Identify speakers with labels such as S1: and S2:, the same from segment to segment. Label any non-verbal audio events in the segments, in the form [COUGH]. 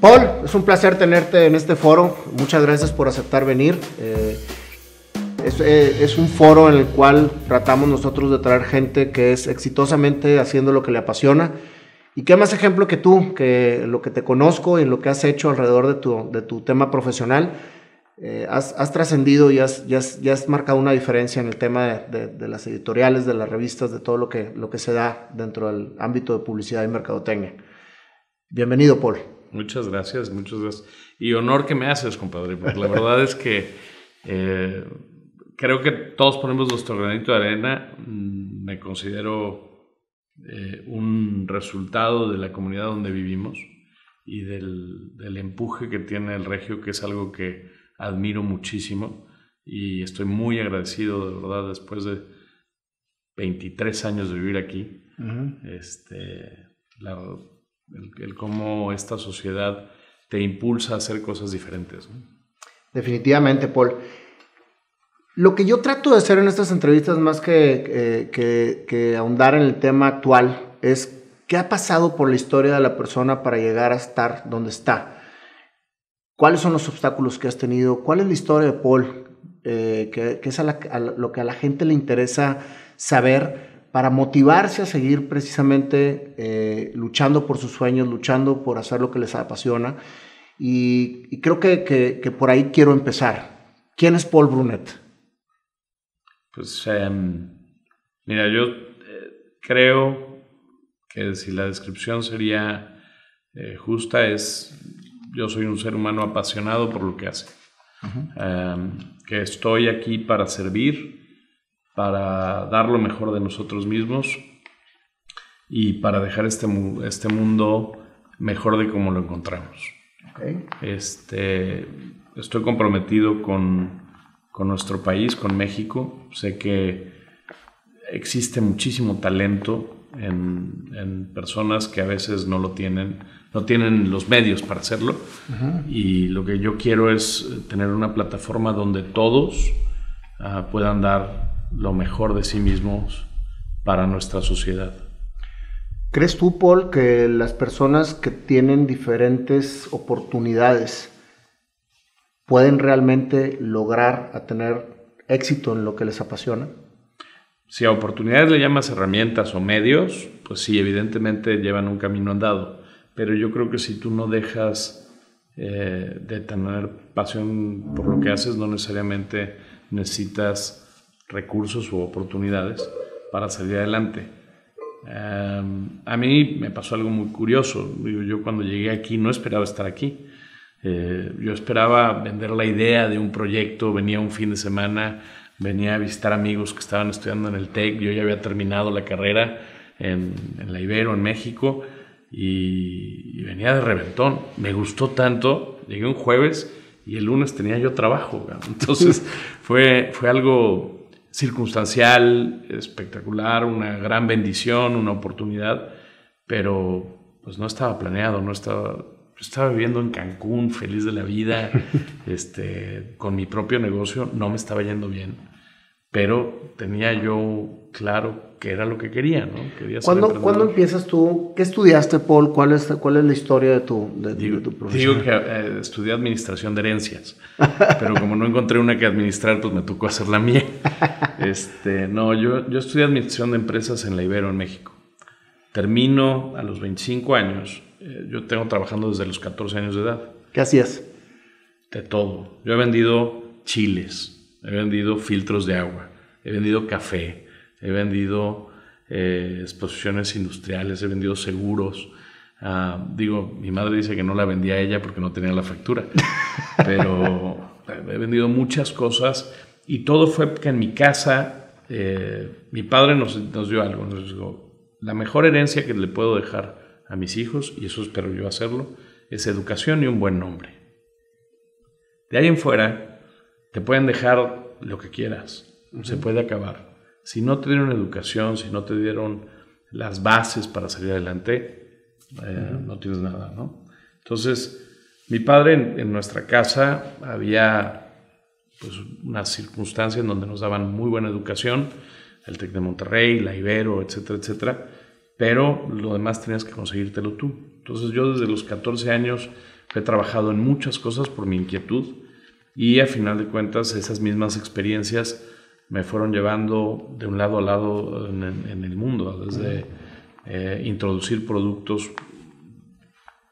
S1: Paul, es un placer tenerte en este foro. Muchas gracias por aceptar venir. Eh, eh, es, un foro en el cual tratamos nosotros de traer gente que es exitosamente haciendo lo que le apasiona. Y qué más ejemplo que tú, que lo que te conozco y lo que has hecho alrededor de tu, de tu tema profesional, eh, has, trascendido y has, ya has, marcado una diferencia en el tema de, de, las editoriales, de las revistas, de todo lo que, lo que se da dentro del ámbito de publicidad y mercadotecnia. Bienvenido, Paul.
S2: Muchas gracias, muchas gracias. Y honor que me haces, compadre, porque la verdad es que eh, creo que todos ponemos nuestro granito de arena. Mm, me considero eh, un resultado de la comunidad donde vivimos y del, del, empuje que tiene el regio, que es algo que admiro muchísimo y estoy muy agradecido, de verdad, después de 23 años de vivir aquí. este, el, cómo esta sociedad te impulsa a hacer cosas diferentes.
S1: Definitivamente, Paul. Lo que yo trato de hacer en estas entrevistas, más que, que, ahondar en el tema actual, es qué ha pasado por la historia de la persona para llegar a estar donde está. ¿Cuáles son los obstáculos que has tenido? ¿Cuál es la historia de Paul? Eh, que, es lo que a la gente le interesa saber para motivarse a seguir precisamente eh, luchando por sus sueños, luchando por hacer lo que les apasiona. Y, creo que, que, por ahí quiero empezar. ¿Quién es Paul Brunet?
S2: Pues em, mira, yo eh, creo que si la descripción sería eh, justa es, yo soy un ser humano apasionado por lo que hace, em, que estoy aquí para servir, para dar lo mejor de nosotros mismos y para dejar este, este mundo mejor de como lo encontramos. Este, estoy comprometido con con nuestro país, con México. Sé que existe muchísimo talento en, personas que a veces no lo tienen, no tienen los medios para hacerlo. Y lo que yo quiero es tener una plataforma donde todos ah, puedan dar lo mejor de sí mismos para nuestra sociedad.
S1: ¿Crees tú, Paul, que las personas que tienen diferentes oportunidades pueden realmente lograr a tener éxito en lo que les apasiona?
S2: Si a oportunidades le llamas herramientas o medios, pues sí, evidentemente llevan un camino andado. Pero yo creo que si tú no dejas eh, de tener pasión por lo que haces, no necesariamente necesitas recursos u oportunidades para salir adelante. Em, a mí me pasó algo muy curioso. Yo cuando llegué aquí no esperaba estar aquí. Eh, yo esperaba vender la idea de un proyecto, venía un fin de semana, venía a visitar amigos que estaban estudiando en el TEC, yo ya había terminado la carrera en, la Ibero, en México, y, venía de reventón. Me gustó tanto, llegué un jueves y el lunes tenía yo trabajo. [LAUGHS] Entonces fue, fue algo circunstancial, espectacular, una gran bendición, una oportunidad, pero pues no estaba planeado, no estaba estaba viviendo en Cancún, feliz de la vida, [LAUGHS] este, con mi propio negocio, no me estaba yendo bien, pero tenía yo claro que era lo que quería, ¿no? Quería
S1: ¿Cuándo, empiezas tú? ¿Qué estudiaste, Paul? ¿Cuál es, cuál es la historia de tu, de,
S2: digo,
S1: tu
S2: profesión? Digo que eh, estudié administración de herencias, [LAUGHS] pero como no encontré una que administrar, pues me tocó hacer la mía. [LAUGHS] Este, no, yo, yo estudié administración de empresas en la Ibero, en México. Termino a los 25 años eh, yo tengo trabajando desde los 14 años de edad.
S1: ¿Qué hacías?
S2: De todo. Yo he vendido chiles, he vendido filtros de agua, he vendido café, he vendido eh, exposiciones industriales, he vendido seguros. Ah, digo, mi madre dice que no la vendía a ella porque no tenía la factura, [LAUGHS] pero he vendido muchas cosas y todo fue que en mi casa eh, mi padre nos, nos dio algo, nos dijo, la mejor herencia que le puedo dejar a mis hijos, y eso espero yo hacerlo, es educación y un buen nombre. De ahí en fuera, te pueden dejar lo que quieras, se puede acabar. Si no te dieron educación, si no te dieron las bases para salir adelante, eh, no tienes nada, ¿no? Entonces, mi padre en, nuestra casa había pues, unas circunstancias en donde nos daban muy buena educación, el TEC de Monterrey, la Ibero, etcétera, etcétera pero lo demás tenías que conseguírtelo tú. Entonces yo desde los 14 años he trabajado en muchas cosas por mi inquietud y a final de cuentas esas mismas experiencias me fueron llevando de un lado a lado en, el mundo, desde eh, introducir productos,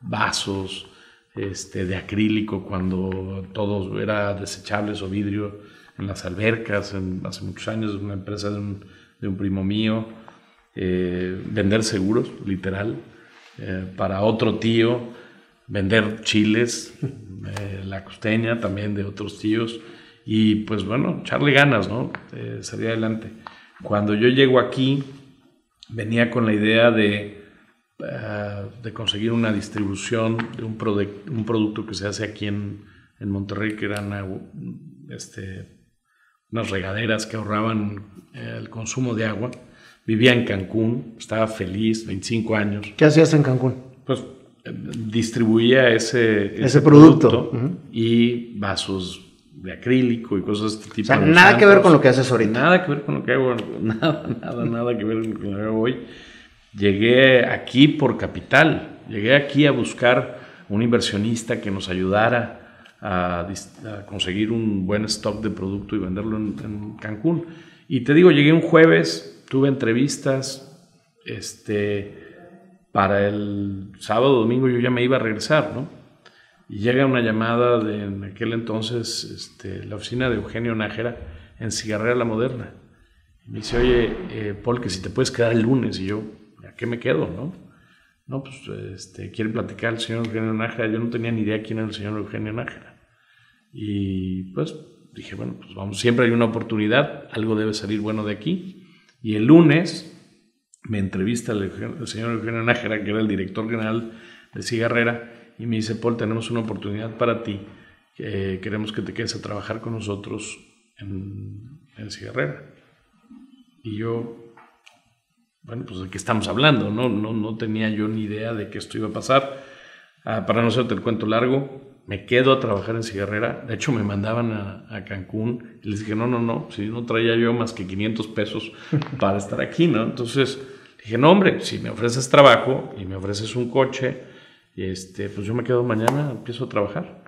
S2: vasos, este, de acrílico cuando todo era desechables o vidrio en las albercas, hace muchos años, una empresa de un, de un primo mío, eh, vender seguros, literal, eh, para otro tío, vender chiles, eh, la costeña también de otros tíos, y pues bueno, echarle ganas, ¿no? salir adelante. Cuando yo llego aquí, venía con la idea de eh, de conseguir una distribución de un, un producto que se hace aquí en, en Monterrey, que eran este, unas regaderas que ahorraban eh, el consumo de agua. Vivía en Cancún, estaba feliz, 25 años.
S1: ¿Qué hacías en Cancún?
S2: Pues eh, distribuía ese,
S1: ese, producto,
S2: y vasos de acrílico y cosas de este tipo.
S1: O sea, nada que ver con lo que haces ahorita.
S2: Nada que ver con lo que hago, [LAUGHS] nada, nada, nada que ver con lo que hago hoy. Llegué aquí por capital, llegué aquí a buscar un inversionista que nos ayudara a, conseguir un buen stock de producto y venderlo en, Cancún. Y te digo, llegué un jueves, tuve entrevistas, este, para el sábado, domingo yo ya me iba a regresar, ¿no? Y llega una llamada de en aquel entonces este, la oficina de Eugenio Nájera en Cigarrera La Moderna. Y me dice, oye, eh, Paul, que si te puedes quedar el lunes. Y yo, qué me quedo, no? No, pues este, quiere platicar el señor Eugenio Nájera. Yo no tenía ni idea quién era el señor Eugenio Nájera. Y pues dije, bueno, pues vamos, siempre hay una oportunidad, algo debe salir bueno de aquí. Y el lunes me entrevista el, señor Eugenio Nájera, que era el director general de Cigarrera, y me dice, Paul, tenemos una oportunidad para ti. queremos que te quedes a trabajar con nosotros en, en Cigarrera. Y yo, bueno, pues de qué estamos hablando, ¿no? No, no tenía yo ni idea de que esto iba a pasar. Ah, para no hacerte el cuento largo, me quedo a trabajar en cigarrera. De hecho, me mandaban a, Cancún y les dije, no, no, no, si no traía yo más que 500 pesos para estar aquí, ¿no? Entonces dije, no, hombre, si me ofreces trabajo y me ofreces un coche, este, pues yo me quedo mañana, empiezo a trabajar.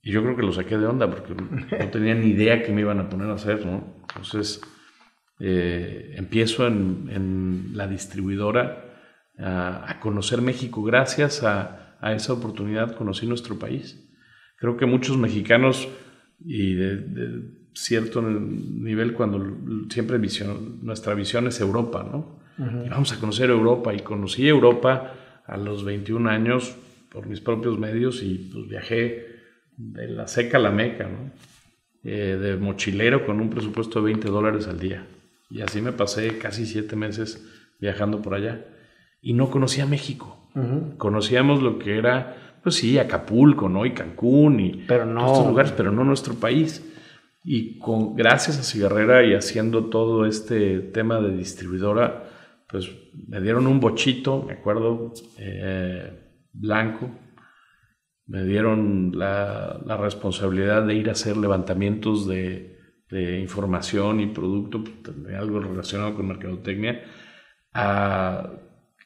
S2: Y yo creo que lo saqué de onda porque no tenía ni idea que me iban a poner a hacer, ¿no? Entonces eh, empiezo en, la distribuidora a, conocer México. Gracias a, esa oportunidad conocí nuestro país. Creo que muchos mexicanos, y de, cierto nivel, cuando siempre nuestra visión es Europa, ¿no? Y vamos a conocer Europa. Y conocí Europa a los 21 años por mis propios medios y pues viajé de la seca a la meca, ¿no? Eh, de mochilero con un presupuesto de 20 dólares al día. Y así me pasé casi siete meses viajando por allá. Y no conocía México. Conocíamos lo que era, pues sí, Acapulco, ¿no? Y Cancún y
S1: pero no,
S2: estos lugares, pero no nuestro país. Y con, gracias a Cigarrera y haciendo todo este tema de distribuidora, pues me dieron un bochito, me acuerdo, eh, blanco. Me dieron la, responsabilidad de ir a hacer levantamientos de de información y producto, pues, algo relacionado con mercadotecnia, a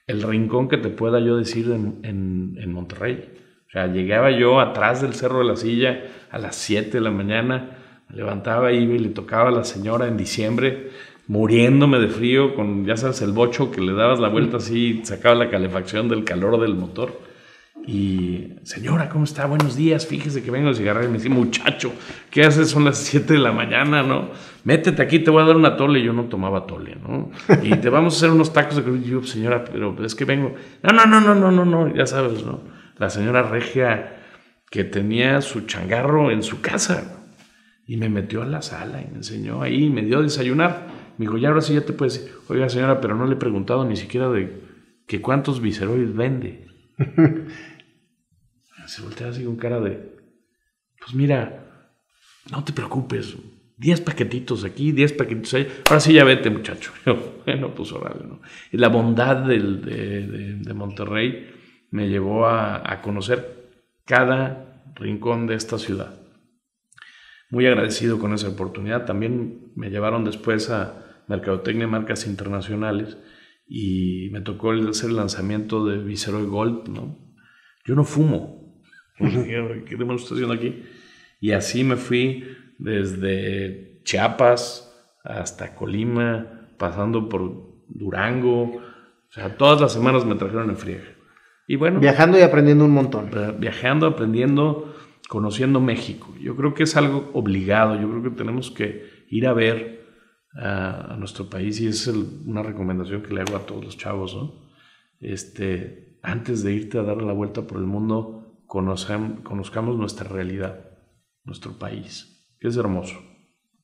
S2: el rincón que te pueda yo decir en, en, Monterrey. O sea, llegaba yo atrás del Cerro de la Silla a las 7 de la mañana, me levantaba y le tocaba a la señora en diciembre, muriéndome de frío, con, ya sabes, el bocho que le dabas la vuelta así, sacaba la calefacción del calor del motor. Y, señora, ¿cómo está? Buenos días, fíjese que vengo de cigarro. Y me dice, muchacho, ¿qué haces? Son las 7 de la mañana, ¿no? Métete aquí, te voy a dar una tole. Y yo no tomaba tole, ¿no? Y te vamos a hacer unos tacos de Y yo, señora, pero es que vengo. No, no, no, no, no, no, no, ya sabes, ¿no? La señora regia que tenía su changarro en su casa. Y me metió a la sala y me enseñó ahí, me dio a desayunar. Me dijo, ya ahora sí ya te puedes decir, oiga señora, pero no le he preguntado ni siquiera de que cuántos viceroides vende. [LAUGHS] Se voltea así con cara de, pues mira, no te preocupes, 10 paquetitos aquí, 10 paquetitos ahí. Ahora sí ya vete, muchacho. [LAUGHS] bueno, pues órale, ¿no? Y la bondad de, Monterrey me llevó a, a, conocer cada rincón de esta ciudad. Muy agradecido con esa oportunidad. También me llevaron después a Mercadotecnia Marcas Internacionales y me tocó hacer el lanzamiento de Viceroy Gold, ¿no? Yo no fumo, [LAUGHS] ¿Qué demonios estoy haciendo aquí? Y así me fui desde Chiapas hasta Colima, pasando por Durango. O sea, todas las semanas me trajeron en friega.
S1: Y bueno. Viajando y aprendiendo un montón.
S2: Viajando, aprendiendo, conociendo México. Yo creo que es algo obligado. Yo creo que tenemos que ir a ver a, nuestro país y es una recomendación que le hago a todos los chavos, ¿no? Este, antes de irte a dar la vuelta por el mundo, conozcamos nuestra realidad, nuestro país, que es hermoso.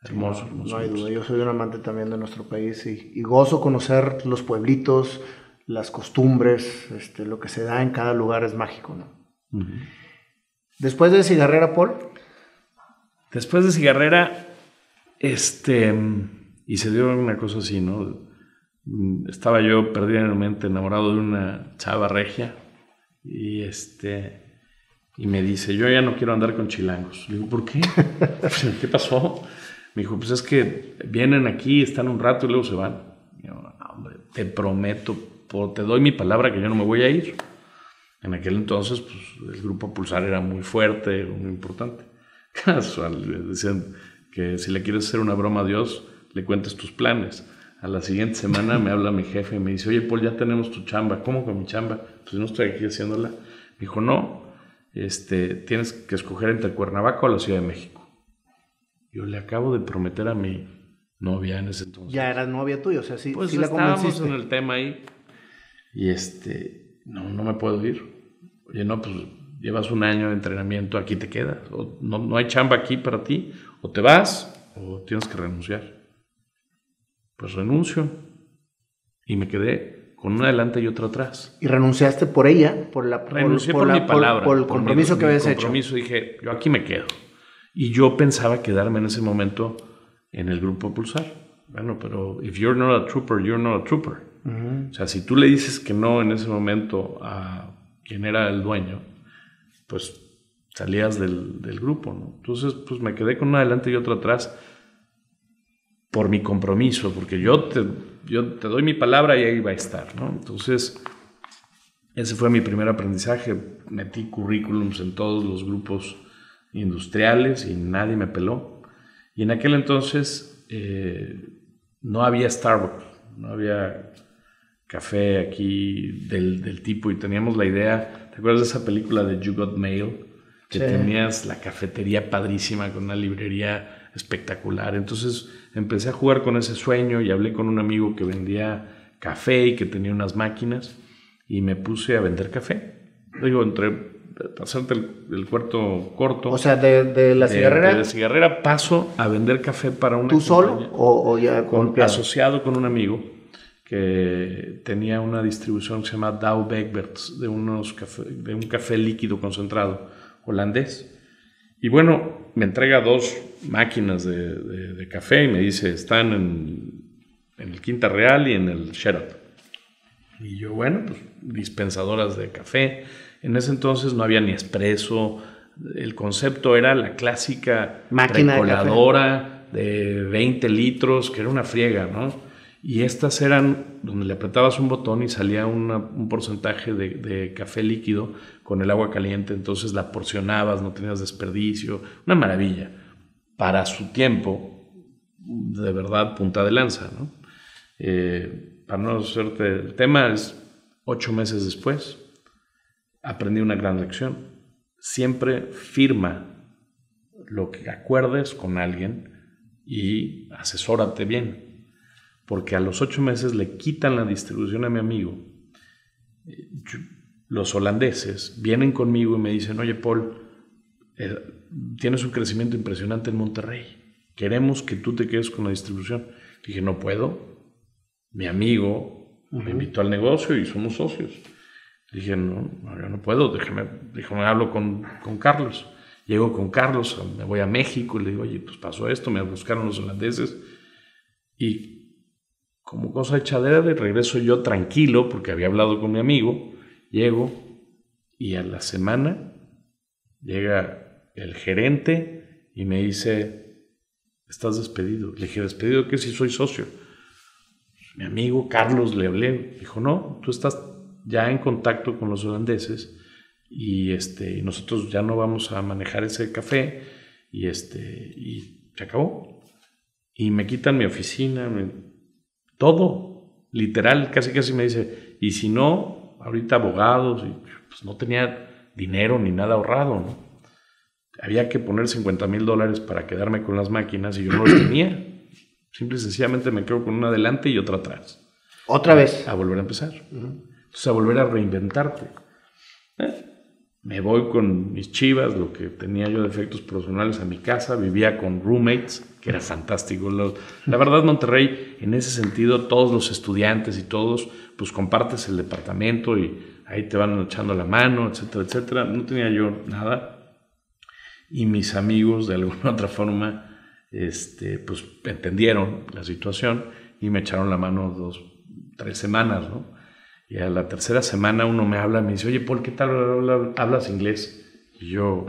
S2: Hermoso,
S1: no, hay duda, yo soy un amante también de nuestro país y, gozo conocer los pueblitos, las costumbres, este, lo que se da en cada lugar es mágico, ¿no? Después de Cigarrera, Paul.
S2: Después de Cigarrera, este, y se dio una cosa así, ¿no? Estaba yo perdidamente enamorado de una chava regia y este, y me dice, yo ya no quiero andar con chilangos. Le digo, ¿por qué? [LAUGHS] ¿Qué pasó? Me dijo, pues es que vienen aquí, están un rato y luego se van. yo, hombre, te prometo, te doy mi palabra que yo no me voy a ir. En aquel entonces, pues el grupo Pulsar era muy fuerte, muy importante. [LAUGHS] Casual, decían que si le quieres hacer una broma a Dios, le cuentes tus planes. A la siguiente semana me habla mi jefe y me dice, oye, Paul, ya tenemos tu chamba. ¿Cómo con mi chamba? Pues no estoy aquí haciéndola. Me dijo, no, este, tienes que escoger entre Cuernavaca o la Ciudad de México. Yo le acabo de prometer a mi novia en ese entonces.
S1: Ya era novia tuya, o sea, sí,
S2: pues
S1: sí
S2: la convenciste. en el tema ahí. Y este, no, no me puedo ir. Oye, no, pues llevas un año de entrenamiento, aquí te quedas. O no, no hay chamba aquí para ti. O te vas o tienes que renunciar. Pues renuncio. Y me quedé con una adelante y otra atrás.
S1: ¿Y renunciaste por ella? Por la,
S2: Renuncié por, mi palabra.
S1: Por, el compromiso que habías hecho.
S2: compromiso dije, yo aquí me quedo. Y yo pensaba quedarme en ese momento en el grupo Pulsar. Bueno, pero if you're not a trooper, you're not a trooper. O sea, si tú le dices que no en ese momento a quien era el dueño, pues salías del, del grupo, ¿no? Entonces, pues me quedé con una adelante y otra atrás por mi compromiso, porque yo te, yo te doy mi palabra y ahí va a estar, ¿no? Entonces, ese fue mi primer aprendizaje. Metí currículums en todos los grupos industriales y nadie me peló. Y en aquel entonces eh, no había Starbucks, no había café aquí del, del, tipo y teníamos la idea, ¿te acuerdas de esa película de You Got Mail? Que tenías la cafetería padrísima con una librería espectacular. Entonces empecé a jugar con ese sueño y hablé con un amigo que vendía café y que tenía unas máquinas y me puse a vender café. Digo, entre pasarte el, cuarto corto.
S1: O sea, de, la cigarrera.
S2: De, la cigarrera paso a vender café para una.
S1: ¿Tú solo o, ya
S2: con, asociado con un amigo que tenía una distribución que se llama Dow Beckberts de, unos de un café líquido concentrado holandés. Y bueno, me entrega dos máquinas de, café y me dice, están en, en, el Quinta Real y en el Sheraton. Y yo, bueno, pues dispensadoras de café en ese entonces no había ni expreso. El concepto era la clásica
S1: máquina
S2: de, de 20 litros, que era una friega, ¿no? Y estas eran donde le apretabas un botón y salía un porcentaje de, café líquido con el agua caliente, entonces la porcionabas, no tenías desperdicio, una maravilla. Para su tiempo, de verdad, punta de lanza. Eh, para no hacerte el tema, es ocho meses después, aprendí una gran lección. Siempre firma lo que acuerdes con alguien y asesórate bien. Porque a los ocho meses le quitan la distribución a mi amigo. Los holandeses vienen conmigo y me dicen, oye Paul, eh, tienes un crecimiento impresionante en Monterrey. Queremos que tú te quedes con la distribución. Dije, no puedo. Mi amigo me invitó al negocio y somos socios. Dije, no, yo no puedo, déjame, déjame hablo con, con, Carlos. Llego con Carlos, me voy a México y le digo, oye, pues pasó esto, me buscaron los holandeses. Y como cosa echadera de regreso yo tranquilo, porque había hablado con mi amigo, llego y a la semana llega el gerente y me dice, estás despedido. Le dije, ¿despedido qué si soy socio? Mi amigo Carlos le hablé, dijo, no, tú estás ya en contacto con los holandeses y este, nosotros ya no vamos a manejar ese café y, este, y se acabó. Y me quitan mi oficina, todo, literal, casi casi me dice, y si no, ahorita abogados, y, pues no tenía dinero ni nada ahorrado, ¿no? Había que poner 50 mil dólares para quedarme con las máquinas y yo no los tenía. Simple y sencillamente me quedo con una adelante y otra atrás.
S1: Otra vez.
S2: A volver a empezar. Entonces, a volver a reinventarte. Eh, me voy con mis chivas, lo que tenía yo de efectos personales a mi casa, vivía con roommates, que era fantástico. La verdad, Monterrey, en ese sentido, todos los estudiantes y todos, pues compartes el departamento y ahí te van echando la mano, etcétera, etcétera. No tenía yo nada. Y mis amigos, de alguna [LAUGHS] otra forma, este, pues entendieron la situación y me echaron la mano dos, tres semanas, ¿no? Y a la tercera semana uno me habla y me dice, oye, ¿por qué tal hablas inglés? Y yo,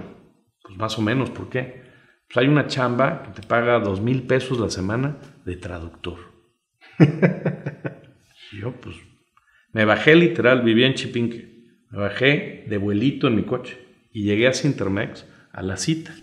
S2: pues más o menos, ¿por qué? Pues hay una chamba que te paga dos mil pesos la semana de traductor. [LAUGHS] y yo, pues, me bajé literal, vivía en Chipinque. Me bajé de vuelito en mi coche y llegué a Cintermex a la cita.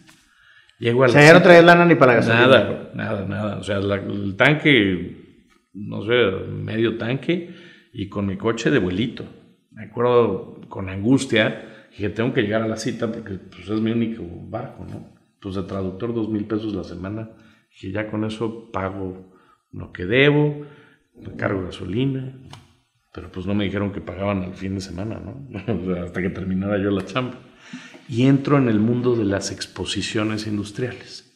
S1: Llego a la o sea, ya no traía lana ni para
S2: gasolina. Nada, nada, nada. O sea, el tanque, no sé, medio tanque y con mi coche de vuelito. Me acuerdo con angustia que tengo que llegar a la cita porque pues, es mi único barco, ¿no? Pues de traductor dos mil pesos la semana, y ya con eso pago lo que debo, me cargo gasolina, pero pues no me dijeron que pagaban al fin de semana, ¿no? [LAUGHS] hasta que terminara yo la chamba y entro en el mundo de las exposiciones industriales.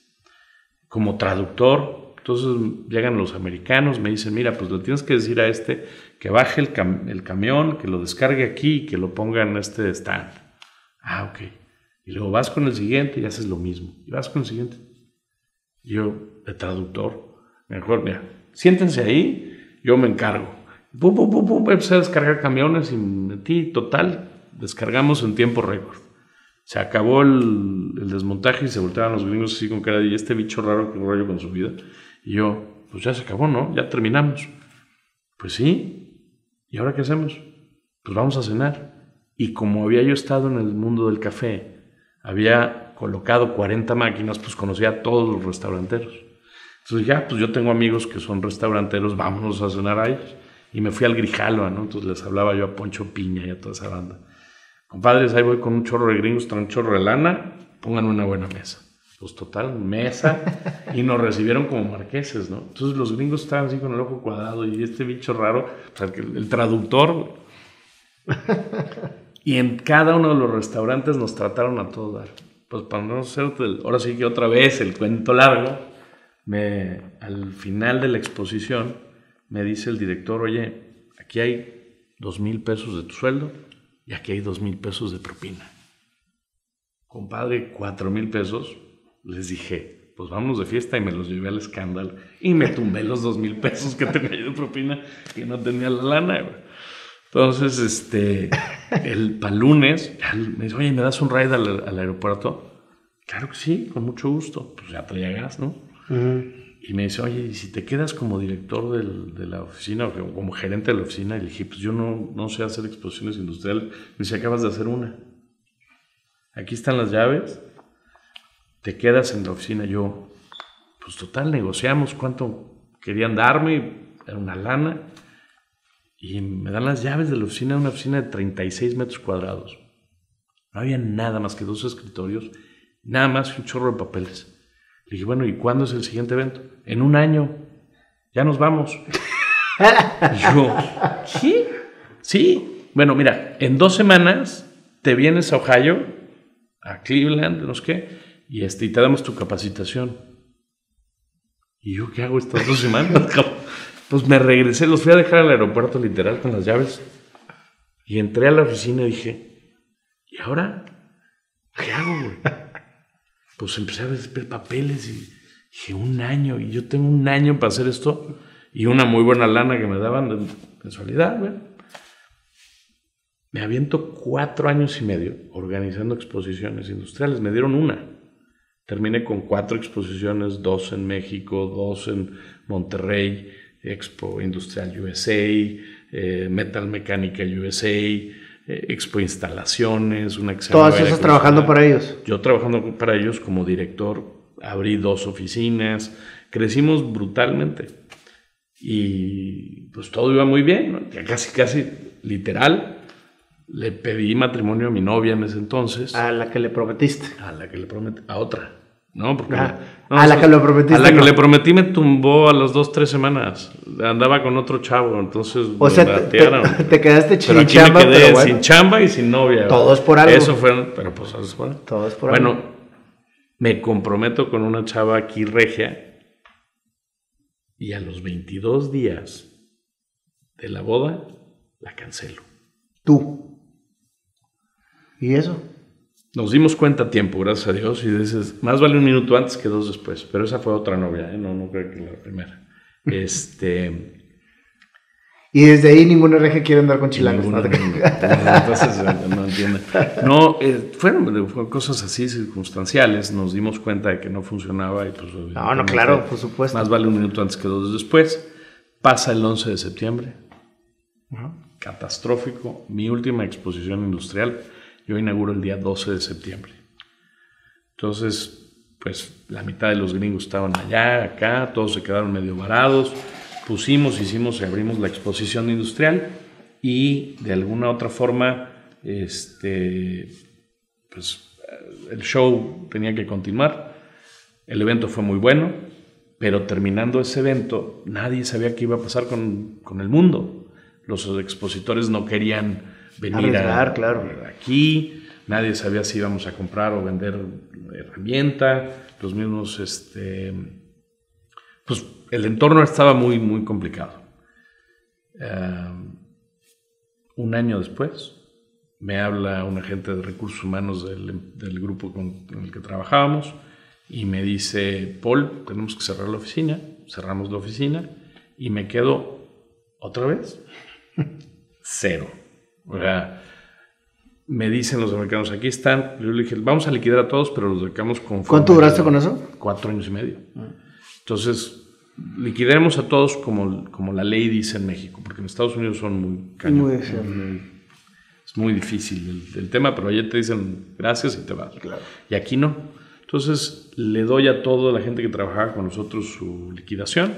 S2: Como traductor, entonces llegan los americanos, me dicen, mira, pues le tienes que decir a este que baje el, el camión, que lo descargue aquí y que lo ponga en este stand. Ah, ok. Y luego vas con el siguiente y haces lo mismo. Y vas con el siguiente. Yo, de traductor, mejor, mira, siéntense ahí, yo me encargo. Pum, pum, pum, pum, empecé a descargar camiones y metí, total, descargamos en tiempo récord se acabó el, desmontaje y se volteaban los gringos así con cara de, ¿y este bicho raro que rollo con su vida? Y yo, pues ya se acabó, ¿no? Ya terminamos. Pues sí. ¿Y ahora qué hacemos? Pues vamos a cenar. Y como había yo estado en el mundo del café, había colocado 40 máquinas, pues conocía a todos los restauranteros. Entonces ya, pues yo tengo amigos que son restauranteros, vámonos a cenar a ellos. Y me fui al Grijalva, ¿no? Entonces les hablaba yo a Poncho Piña y a toda esa banda. Compadres, ahí voy con un chorro de gringos, traen un chorro de lana, pongan una buena mesa. Pues total, mesa, y nos recibieron como marqueses, ¿no? Entonces los gringos estaban así con el ojo cuadrado y este bicho raro, o sea, el traductor. y en cada uno de los restaurantes nos trataron a todos dar. Pues para no ser, ahora sí que otra vez el cuento largo, me, al final de la exposición me dice el director, oye, aquí hay dos mil pesos de tu sueldo, y aquí hay dos mil pesos de propina. Compadre, cuatro mil pesos, les dije, pues vámonos de fiesta y me los llevé al escándalo y me tumbé los dos mil pesos que tenía yo de propina y no tenía la lana. Entonces, este, el para lunes, me dice, oye, ¿me das un ride al, aeropuerto? Claro que sí, con mucho gusto. Pues ya traía gas, ¿no? Y me dice, oye, ¿y si te quedas como director de la oficina o como gerente de la oficina? Y le dije, pues yo no, no sé hacer exposiciones industriales. Me dice, acabas de hacer una. Aquí están las llaves. Te quedas en la oficina. Yo, pues total, negociamos cuánto querían darme. Era una lana. Y me dan las llaves de la oficina, una oficina de 36 metros cuadrados. No había nada más que dos escritorios, nada más un chorro de papeles. Le dije, bueno, ¿y cuándo es el siguiente evento? En un año. Ya nos vamos. y yo, ¿sí? Sí. Bueno, mira, en dos semanas te vienes a Ohio, a Cleveland, no sé qué, y, este, y te damos tu capacitación. ¿Y yo qué hago estas dos semanas? [LAUGHS] pues me regresé, los fui a dejar al aeropuerto literal con las llaves. Y entré a la oficina y dije, ¿y ahora? ¿Qué hago, güey? [LAUGHS] pues empecé a ver papeles y dije, un año, y yo tengo un año para hacer esto, y una muy buena lana que me daban de mensualidad, Me aviento cuatro años y medio organizando exposiciones industriales, me dieron una. Terminé con cuatro exposiciones, dos en México, dos en Monterrey, Expo Industrial USA, eh, Metal Mecánica USA, eh, Expo Instalaciones, una que
S1: Todas esas trabajando para ellos.
S2: Yo trabajando para ellos como director, abrí dos oficinas, crecimos brutalmente. Y pues todo iba muy bien, ya casi, casi literal. Le pedí matrimonio a mi novia en ese entonces.
S1: A la que le prometiste.
S2: A la que le prometí, a otra. No, porque.
S1: Ah, a la que le prometiste.
S2: A la que le prometí me tumbó a las dos, tres semanas. Andaba con otro chavo, entonces.
S1: O sea, te, te, quedaste
S2: sin chamba. Me quedé sin chamba y sin novia.
S1: Todos por algo.
S2: Eso fue. Pero pues,
S1: por Todos por
S2: algo. Bueno, me comprometo con una chava aquí regia. Y a los 22 días de la boda, la cancelo.
S1: Tú. ¿Y eso?
S2: Nos dimos cuenta a tiempo, gracias a Dios, y dices, más vale un minuto antes que dos después, pero esa fue otra novia, ¿eh? no, no creo que la primera. [LAUGHS] Este...
S1: Y desde ahí ninguna regia quiere andar con chilangos.
S2: ¿no? [LAUGHS] Entonces, no entiendo. No, eh, fueron, cosas así circunstanciales. Nos dimos cuenta de que no funcionaba y pues...
S1: No, no, claro, por supuesto.
S2: Más vale un minuto antes que dos después. Pasa el 11 de septiembre. Catastrófico. Mi última exposición industrial yo inauguro el día 12 de septiembre. Entonces, pues la mitad de los gringos estaban allá, acá, todos se quedaron medio varados. Pusimos, hicimos y abrimos la exposición industrial y de alguna otra forma, este, pues el show tenía que continuar. El evento fue muy bueno, pero terminando ese evento, nadie sabía qué iba a pasar con, con el mundo. Los expositores no querían venir a,
S1: claro.
S2: aquí. Nadie sabía si íbamos a comprar o vender herramienta. Los mismos, este, pues el entorno estaba muy, muy complicado. Eh, un año después, me habla un agente de recursos humanos del, del grupo con, con, el que trabajábamos y me dice, Paul, tenemos que cerrar la oficina. Cerramos la oficina y me quedo otra vez [LAUGHS] cero. O sea, me dicen los americanos, aquí están. Yo le dije, vamos a liquidar a todos, pero los dedicamos con...
S1: ¿Cuánto duraste con eso?
S2: Cuatro años y medio. Ah. Entonces, liquidaremos a todos como, como la ley dice en México, porque en Estados Unidos son muy
S1: cañones.
S2: es muy difícil el, tema, pero allá te dicen gracias y te vas.
S1: Claro.
S2: Y aquí no. Entonces, le doy a toda la gente que trabajaba con nosotros su liquidación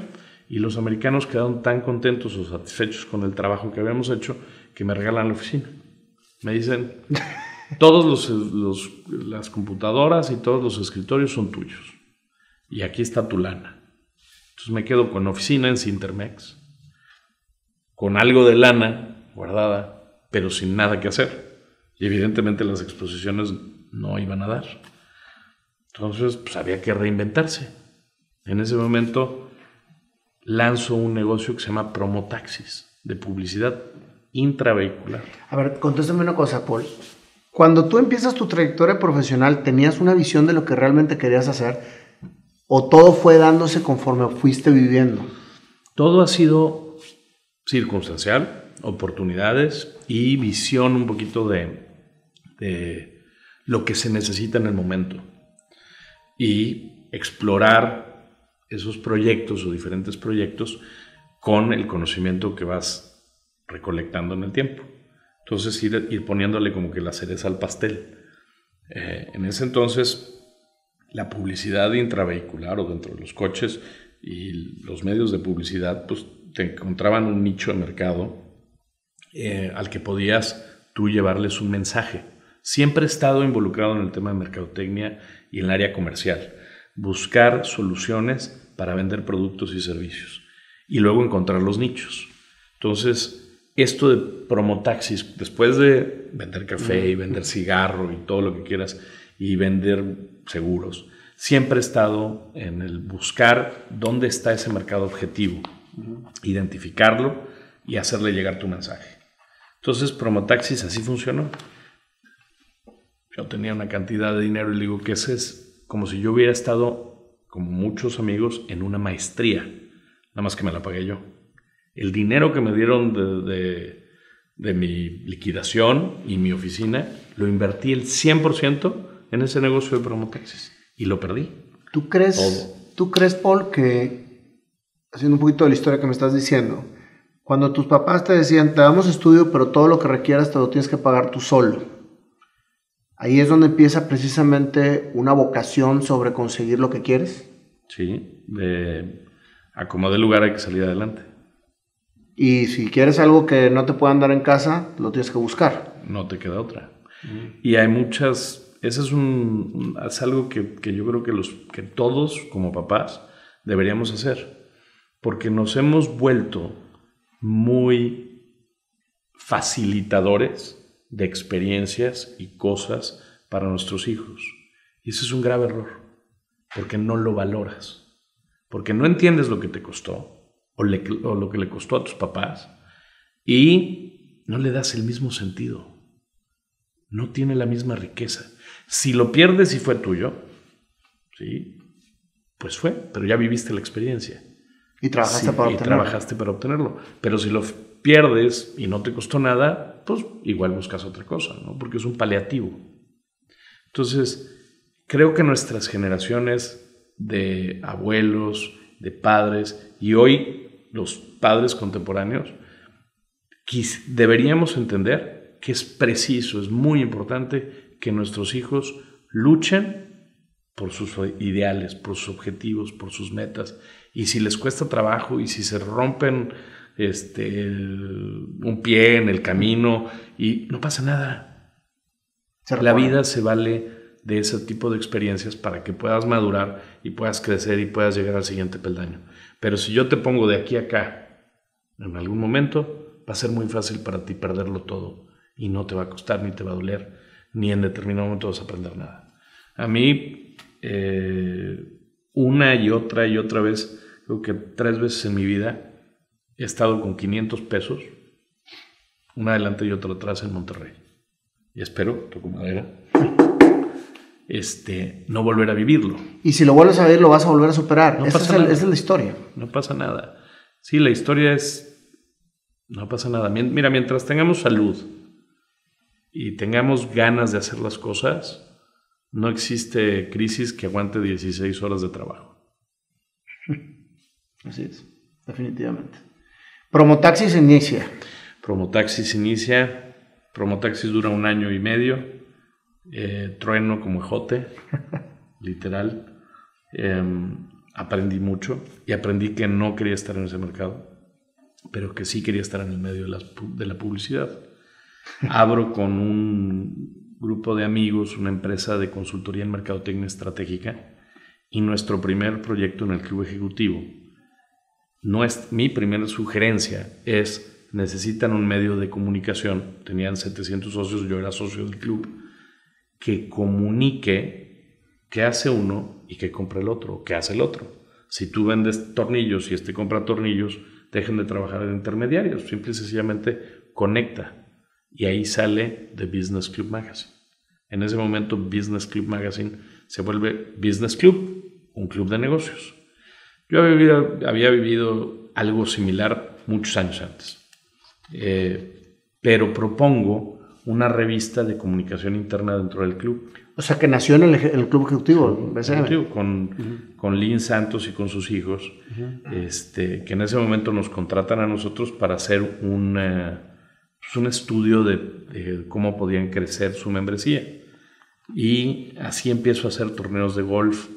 S2: y los americanos quedaron tan contentos o satisfechos con el trabajo que habíamos hecho que me regalan la oficina. Me dicen, todos los, las computadoras y todos los escritorios son tuyos. Y aquí está tu lana. Entonces me quedo con oficina en Sintermex, con algo de lana guardada, pero sin nada que hacer. Y evidentemente las exposiciones no iban a dar. Entonces, pues había que reinventarse. En ese momento lanzo un negocio que se llama Promotaxis, de publicidad intravehicular.
S1: A ver, contéstame una cosa, Paul. Cuando tú empiezas tu trayectoria profesional, ¿tenías una visión de lo que realmente querías hacer? ¿O todo fue dándose conforme fuiste viviendo?
S2: Todo ha sido circunstancial, oportunidades y visión un poquito de, de lo que se necesita en el momento. Y explorar esos proyectos o diferentes proyectos con el conocimiento que vas recolectando en el tiempo. Entonces ir, ir poniéndole como que la cereza al pastel. Eh, en ese entonces, la publicidad intravehicular o dentro de los coches y los medios de publicidad, pues te encontraban un nicho de mercado eh, al que podías tú llevarles un mensaje. Siempre he estado involucrado en el tema de mercadotecnia y en el área comercial. Buscar soluciones para vender productos y servicios y luego encontrar los nichos. Entonces, esto de promotaxis, después de vender café y vender cigarro y todo lo que quieras y vender seguros, siempre he estado en el buscar dónde está ese mercado objetivo, identificarlo y hacerle llegar tu mensaje. Entonces, promotaxis así funcionó. Yo tenía una cantidad de dinero y le digo que ese es como si yo hubiera estado, como muchos amigos, en una maestría, nada más que me la pagué yo el dinero que me dieron de, de, mi liquidación y mi oficina, lo invertí el 100% en ese negocio de Promotaxis y lo perdí.
S1: ¿Tú crees, ¿Tú crees, Paul, que, haciendo un poquito de la historia que me estás diciendo, Cuando tus papás te decían, te damos estudio, pero todo lo que requieras te lo tienes que pagar tú solo. Ahí es donde empieza precisamente una vocación sobre conseguir lo que quieres.
S2: Sí, de a como de lugar hay que salir adelante.
S1: Y si quieres algo que no te puedan dar en casa, lo tienes que buscar.
S2: No te queda otra. Y hay muchas, eso es, un, es algo que, que, yo creo que, los, que todos como papás deberíamos hacer, porque nos hemos vuelto muy facilitadores de experiencias y cosas para nuestros hijos. Y ese es un grave error, porque no lo valoras, porque no entiendes lo que te costó o, o lo que le costó a tus papás y no le das el mismo sentido. No tiene la misma riqueza. Si lo pierdes y fue tuyo, ¿sí? Pues fue, pero ya viviste la experiencia.
S1: Y trabajaste para obtenerlo.
S2: Y trabajaste para obtenerlo. Pero si lo pierdes y no te costó nada, pues igual buscas otra cosa, ¿no? Porque es un paliativo. Entonces, creo que nuestras generaciones de abuelos, de padres y hoy los padres contemporáneos, deberíamos entender que es preciso, es muy importante que nuestros hijos luchen por sus ideales, por sus objetivos, por sus metas. Y si les cuesta trabajo y si se rompen este, un pie en el camino y no pasa nada. La vida se vale de ese tipo de experiencias para que puedas madurar y puedas crecer y puedas llegar al siguiente peldaño. Pero si yo te pongo de aquí a acá, en algún momento, va a ser muy fácil para ti perderlo todo y no te va a costar ni te va a doler, ni en determinado momento vas a aprender nada. A mí, eh, una y otra y otra vez, creo que tres veces en mi vida, he estado con 500 pesos, una adelante y otra atrás en Monterrey. Y espero, toco madera, este, no volver a vivirlo.
S1: Y si lo vuelves a vivir, lo vas a volver a superar. esa, es, la historia.
S2: No pasa nada. Sí, la historia es... No pasa nada. Mira, mientras tengamos salud y tengamos ganas de hacer las cosas, no existe crisis que aguante 16 horas de trabajo. [LAUGHS]
S1: Así es, definitivamente. Promotaxis inicia.
S2: Promotaxis inicia. Promotaxis dura un año y medio. Eh, trueno como ejote, [LAUGHS] literal. Em, aprendí mucho y aprendí que no quería estar en ese mercado, pero que sí quería estar en el medio de, de la publicidad. [LAUGHS] Abro con un grupo de amigos una empresa de consultoría en mercadotecnia estratégica y nuestro primer proyecto en el club ejecutivo no es, mi primera sugerencia es, necesitan un medio de comunicación, tenían 700 socios, yo era socio del club, que comunique qué hace uno y qué compra el otro, qué hace el otro. Si tú vendes tornillos y este compra tornillos, dejen de trabajar en intermediarios, simple y sencillamente conecta. Y ahí sale The Business Club Magazine. En ese momento Business Club Magazine se vuelve Business Club, un club de negocios. Yo había vivido, algo similar muchos años antes, eh, pero propongo una revista de comunicación interna dentro del club.
S1: O sea, que nació en el, Club Ejecutivo,
S2: con, con Lynn Santos y con sus hijos, este, que en ese momento nos contratan a nosotros para hacer un, pues un estudio de, de, cómo podían crecer su membresía. Y así empiezo a hacer torneos de golf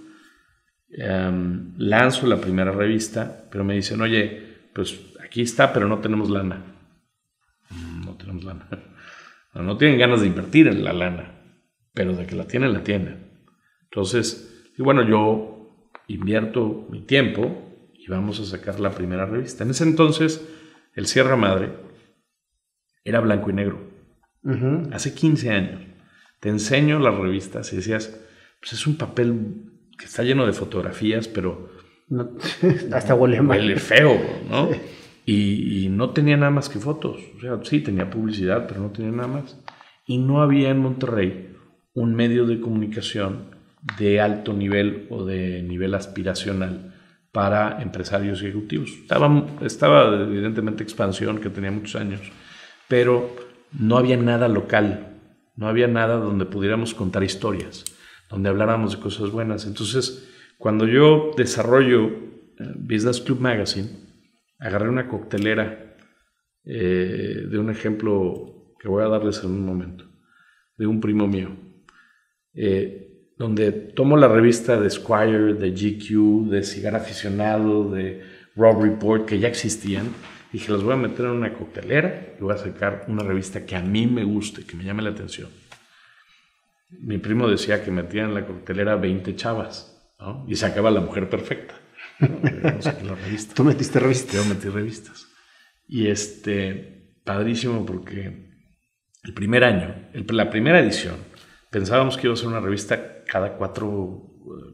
S2: Em, lanzo la primera revista, pero me dicen, oye, pues aquí está, pero no tenemos lana. Mm, no tenemos lana. No, tienen ganas de invertir en la lana, pero de que la tienen, la tienen. Entonces, y bueno, yo invierto mi tiempo y vamos a sacar la primera revista. En ese entonces, el Sierra Madre era blanco y negro. Hace 15 años. Te enseño las revistas y decías, pues es un papel que está lleno de fotografías, pero... [LAUGHS]
S1: hasta huele mal.
S2: Huele feo, ¿no? Y, no tenía nada más que fotos. O sea, sí, tenía publicidad, pero no tenía nada más. Y no había en Monterrey un medio de comunicación de alto nivel o de nivel aspiracional para empresarios y ejecutivos. Estaba, estaba evidentemente expansión, que tenía muchos años, pero no había nada local, no había nada donde pudiéramos contar historias donde habláramos de cosas buenas. Entonces, cuando yo desarrollo eh, Business Club Magazine, agarré una coctelera eh, de un ejemplo que voy a darles en un momento, de un primo mío, eh, donde tomo la revista de Squire, de GQ, de Cigar Aficionado, de Rob Report, que ya existían, y dije, las voy a meter en una coctelera y voy a sacar una revista que a mí me guste, que me llame la atención. Mi primo decía que metía en la coctelera 20 chavas, ¿no? Y sacaba la mujer perfecta.
S1: Tú metiste revistas.
S2: Yo metí revistas. Y este, padrísimo porque el primer año, la primera edición, pensábamos que iba a ser una revista cada cuatro,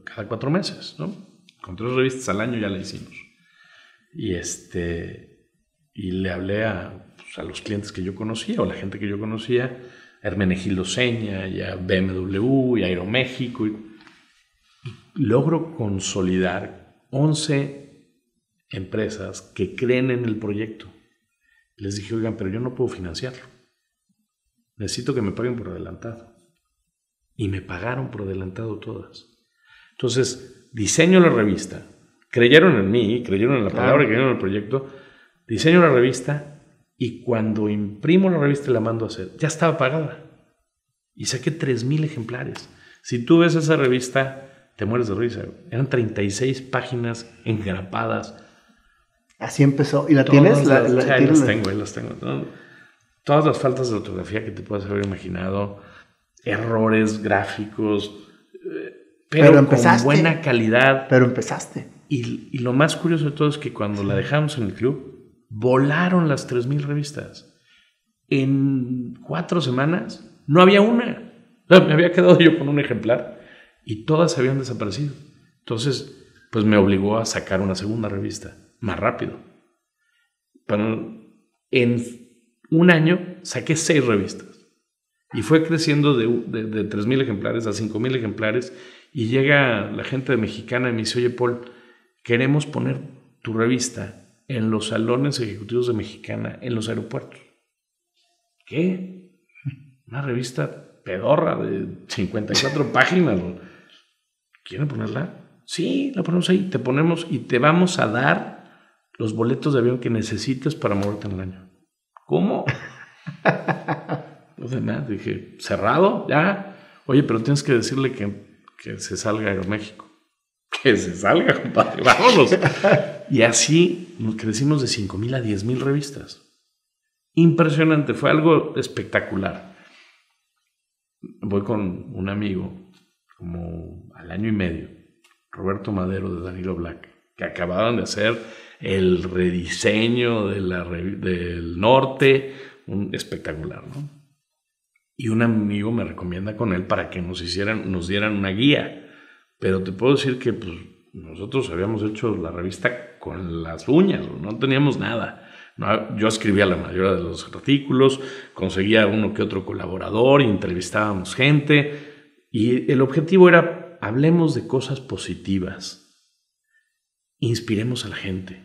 S2: cada cuatro meses, ¿no? Con tres revistas al año ya la hicimos. Y este, y le hablé a, pues, a los clientes que yo conocía o la gente que yo conocía, a Hermenegildo Seña, y a BMW, y a Aeroméxico, y, y logro consolidar 11 empresas que creen en el proyecto. Les dije, oigan, pero yo no puedo financiarlo. Necesito que me paguen por adelantado. Y me pagaron por adelantado todas. Entonces, diseño la revista. Creyeron en mí, creyeron en la palabra, creyeron en el proyecto. Diseño la revista y cuando imprimo la revista y la mando a hacer, ya estaba pagada. Y saqué 3.000 ejemplares. Si tú ves esa revista, te mueres de risa. Eran 36 páginas engrapadas.
S1: Así empezó. ¿Y la tienes?
S2: La, las tengo, las tengo. Todas las faltas de ortografía que te puedas haber imaginado, errores gráficos, eh, pero, pero con buena calidad.
S1: Pero empezaste.
S2: Y, y, lo más curioso de todo es que cuando la dejamos en el club, volaron las 3.000 revistas. En cuatro semanas no había una. Me había quedado yo con un ejemplar y todas habían desaparecido. Entonces, pues me obligó a sacar una segunda revista, más rápido. Pero en un año saqué seis revistas. Y fue creciendo de, de, de 3.000 ejemplares a 5.000 ejemplares. Y llega la gente de Mexicana y me dice, oye Paul, queremos poner tu revista en los salones ejecutivos de Mexicana, en los aeropuertos. ¿Qué? Una revista pedorra de 54 [LAUGHS] páginas. ¿Quieren ponerla? Sí, la ponemos ahí. Te ponemos y te vamos a dar los boletos de avión que necesites para moverte en el año. ¿Cómo? [LAUGHS] No de nada. Dije, cerrado, ya. Oye, pero tienes que decirle que, que se salga Aeroméxico. [LAUGHS] Que se salga, compadre, vámonos. [LAUGHS] y así nos crecimos de 5 mil a 10 mil revistas. Impresionante, fue algo espectacular. Voy con un amigo, como al año y medio, Roberto Madero de Danilo Black, que acababan de hacer el rediseño de la, del norte, un espectacular, ¿no? Y un amigo me recomienda con él para que nos hicieran, nos dieran una guía pero te puedo decir que pues, nosotros habíamos hecho la revista con las uñas, no teníamos nada. yo escribía la mayoría de los artículos, conseguía uno que otro colaborador, entrevistábamos gente y el objetivo era hablemos de cosas positivas, inspiremos a la gente,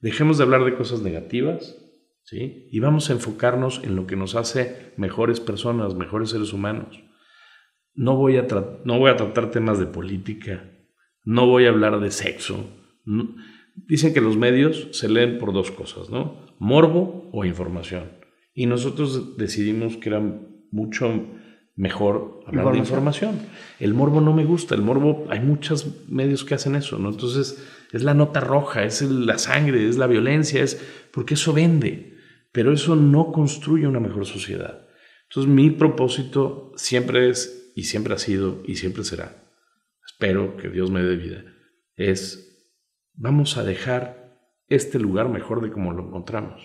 S2: dejemos de hablar de cosas negativas ¿sí? y vamos a enfocarnos en lo que nos hace mejores personas, mejores seres humanos. No voy, a no voy a tratar temas de política, no voy a hablar de sexo. Dicen que los medios se leen por dos cosas, ¿no? Morbo o información. Y nosotros decidimos que era mucho mejor hablar de información. El morbo no me gusta, el morbo, hay muchos medios que hacen eso, ¿no? Entonces, es la nota roja, es la sangre, es la violencia, es porque eso vende, pero eso no construye una mejor sociedad. Entonces, mi propósito siempre es y siempre ha sido y siempre será, espero que Dios me dé vida, es vamos a dejar este lugar mejor de como lo encontramos.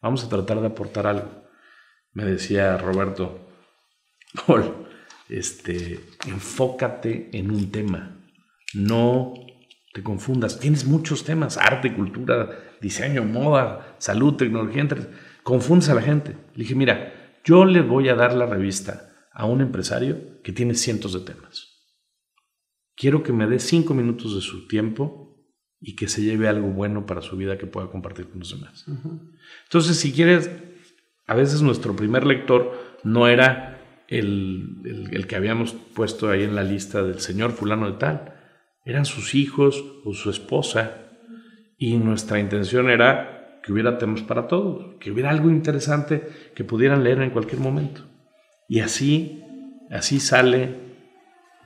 S2: Vamos a tratar de aportar algo. Me decía Roberto, Paul, este, enfócate en un tema. No te confundas. Tienes muchos temas, arte, cultura, diseño, moda, salud, tecnología. Entre... Confundes a la gente. Le dije, mira, yo le voy a dar la revista a un empresario que tiene cientos de temas. Quiero que me dé cinco minutos de su tiempo y que se lleve algo bueno para su vida que pueda compartir con los demás. Entonces, si quieres, a veces nuestro primer lector no era el, el, el, que habíamos puesto ahí en la lista del señor fulano de tal, eran sus hijos o su esposa y nuestra intención era que hubiera temas para todos, que hubiera algo interesante que pudieran leer en cualquier momento. Y así, así sale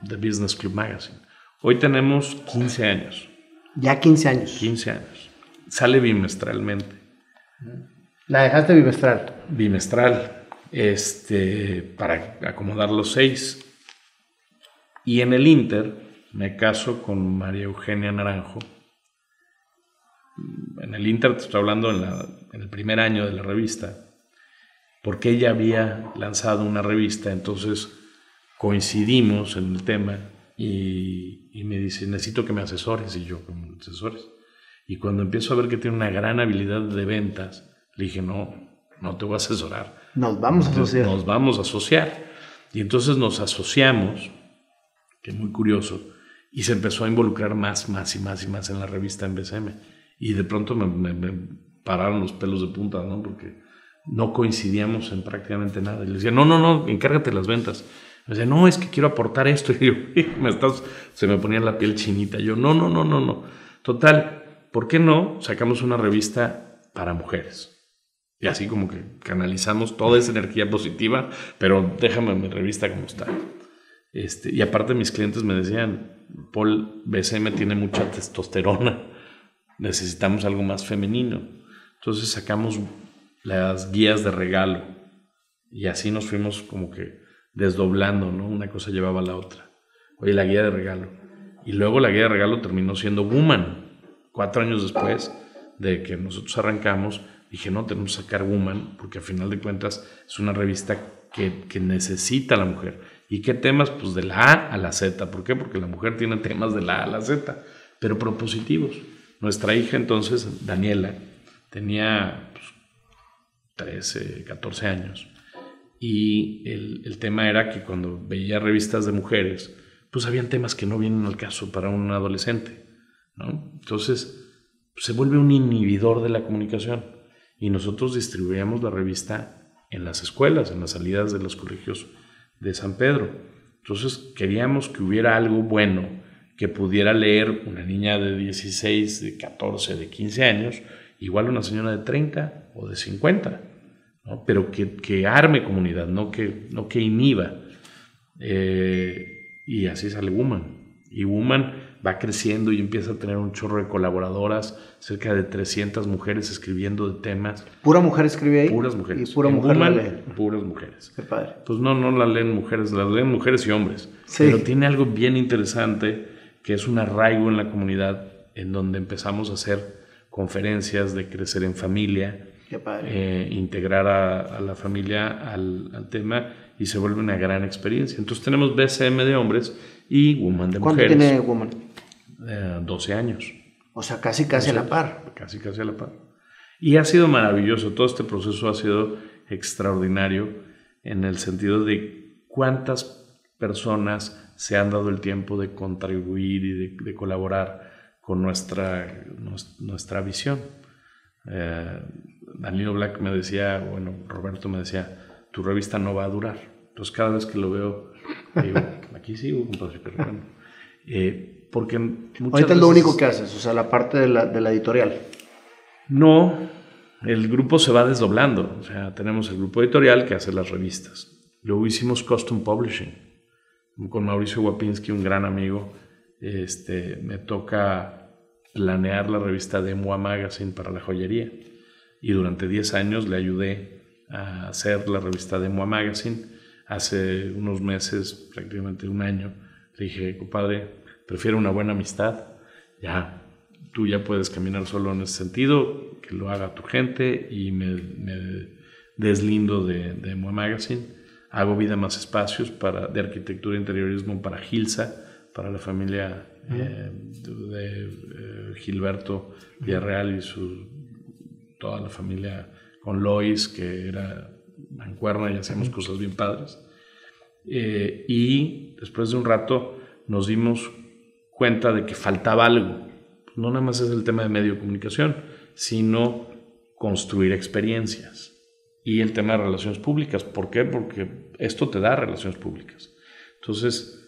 S2: The Business Club Magazine. Hoy tenemos 15 años.
S1: Ya 15 años.
S2: 15 años. Sale bimestralmente.
S1: ¿La dejaste bimestral?
S2: Bimestral, este, para acomodar los seis. Y en el Inter me caso con María Eugenia Naranjo. En el Inter te estoy hablando en, en el primer año de la revista, porque ella había lanzado una revista, entonces coincidimos en el tema y, me dice, necesito que me asesores, y yo, como asesores? Y cuando empiezo a ver que tiene una gran habilidad de ventas, le dije, no, no te voy a asesorar.
S1: Nos vamos a asociar.
S2: Nos vamos a asociar. Y entonces nos asociamos, que es muy curioso, y se empezó a involucrar más, más y más y más en la revista en BCM. Y de pronto me, me pararon los pelos de punta, ¿no? Porque no coincidíamos en prácticamente nada. Y le decía, no, no, no, encárgate las ventas. Me decía, no, es que quiero aportar esto. [LAUGHS] Y yo, me estás, se me ponía la piel chinita. Yo, no, no, no, no, no. Total, ¿por qué no sacamos una revista para mujeres? Y así como que canalizamos toda esa energía positiva, pero déjame mi revista como está. Este, y aparte mis clientes me decían, Paul, BCM tiene mucha testosterona, necesitamos algo más femenino. Entonces sacamos las guías de regalo y así nos fuimos como que desdoblando, ¿no? Una cosa llevaba a la otra. Oye, la guía de regalo. Y luego la guía de regalo terminó siendo Woman. Cuatro años después de que nosotros arrancamos, dije, no, tenemos que sacar Woman, porque al final de cuentas es una revista que, que necesita la mujer. ¿Y qué temas? Pues de la A a la Z. ¿Por qué? Porque la mujer tiene temas de la A a la Z, pero propositivos. Nuestra hija entonces, Daniela, tenía pues, 13, 14 años y el, el, tema era que cuando veía revistas de mujeres, pues habían temas que no vienen al caso para un adolescente, ¿no? Entonces, se vuelve un inhibidor de la comunicación y nosotros distribuíamos la revista en las escuelas, en las salidas de los colegios de San Pedro. Entonces, queríamos que hubiera algo bueno que pudiera leer una niña de 16, de 14, de 15 años, igual una señora de 30 o de 50 pero que, arme comunidad, no que, no que inhiba. Eh, y así sale Woman. Y Woman va creciendo y empieza a tener un chorro de colaboradoras, cerca de 300 mujeres escribiendo de temas.
S1: ¿Pura mujer escribe ahí?
S2: Puras mujeres.
S1: ¿Y pura mujer
S2: Woman, Puras mujeres.
S1: Qué padre.
S2: Pues no, no la leen mujeres, la leen mujeres y hombres. Pero tiene algo bien interesante, que es un arraigo en la comunidad, en donde empezamos a hacer conferencias de crecer en familia, eh, integrar a, la familia al, tema y se vuelve una gran experiencia. Entonces tenemos BCM de hombres y Woman de
S1: mujeres.
S2: ¿Cuánto
S1: tiene Woman?
S2: 12 eh, años.
S1: O sea, casi casi a la par.
S2: Casi casi a la par. Y ha sido maravilloso, todo este proceso ha sido extraordinario en el sentido de cuántas personas se han dado el tiempo de contribuir y de, colaborar con nuestra, nuestra visión. Eh, Danilo Black me decía, bueno, Roberto me decía, tu revista no va a durar. Entonces cada vez que lo veo, digo, aquí sigo, bueno. Eh, porque
S1: Ahorita es lo único que haces, o sea, la parte de la, de la editorial.
S2: No, el grupo se va desdoblando. O sea, tenemos el grupo editorial que hace las revistas. Luego hicimos Custom Publishing con Mauricio Wapinski, un gran amigo. Este, me toca planear la revista de Mua Magazine para la joyería y durante 10 años le ayudé a hacer la revista de Moa Magazine. Hace unos meses, prácticamente un año, le dije, compadre, prefiero una buena amistad. Ya, tú ya puedes caminar solo en ese sentido, que lo haga tu gente y me, deslindo de, de Moa Magazine. Hago vida más espacios para, de arquitectura e interiorismo para Gilsa, para la familia eh, de, eh, Gilberto Villarreal y su toda la familia con Lois, que era mancuerna y hacíamos cosas bien padres. Eh, y después de un rato nos dimos cuenta de que faltaba algo. No nada más es el tema de medio de comunicación, sino construir experiencias. Y el tema de relaciones públicas. ¿Por qué? Porque esto te da relaciones públicas. Entonces,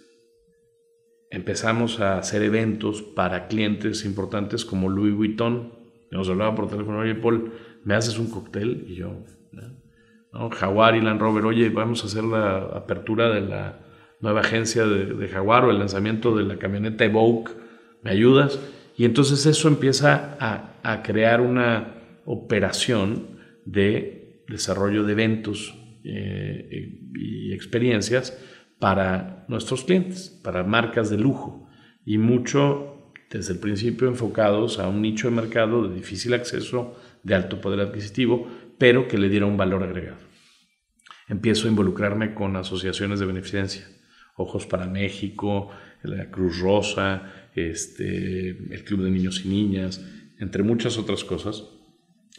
S2: empezamos a hacer eventos para clientes importantes como Louis Vuitton, Nos hablaba por teléfono, oye, Paul, ¿me haces un cóctel? Y yo, ¿no? Jaguar y Land Rover, oye, vamos a hacer la apertura de la nueva agencia de, Jaguar o el lanzamiento de la camioneta Evoque, ¿me ayudas? Y entonces eso empieza a, a crear una operación de desarrollo de eventos eh, y experiencias para nuestros clientes, para marcas de lujo y mucho desde el principio enfocados a un nicho de mercado de difícil acceso, de alto poder adquisitivo, pero que le diera un valor agregado. Empiezo a involucrarme con asociaciones de beneficencia, Ojos para México, la Cruz Rosa, este, el Club de Niños y Niñas, entre muchas otras cosas.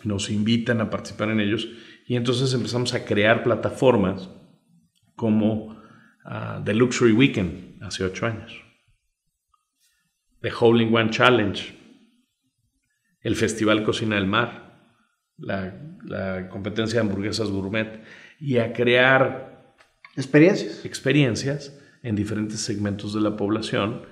S2: Nos invitan a participar en ellos y entonces empezamos a crear plataformas como ah, The Luxury Weekend hace ocho años, The Hole One Challenge, el Festival Cocina del Mar, la, la competencia de hamburguesas gourmet y a crear
S1: experiencias.
S2: experiencias en diferentes segmentos de la población,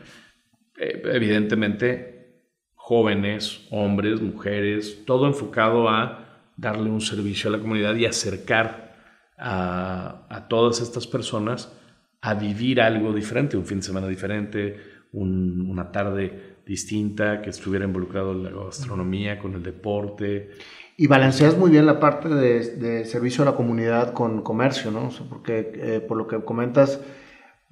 S2: eh, evidentemente jóvenes, hombres, mujeres, todo enfocado a darle un servicio a la comunidad y acercar a, todas estas personas a vivir algo diferente, un fin de semana diferente, una tarde distinta, que estuviera involucrado en la gastronomía, con el deporte.
S1: Y balanceas muy bien la parte de, servicio a la comunidad con comercio, ¿no? porque eh, por lo que comentas,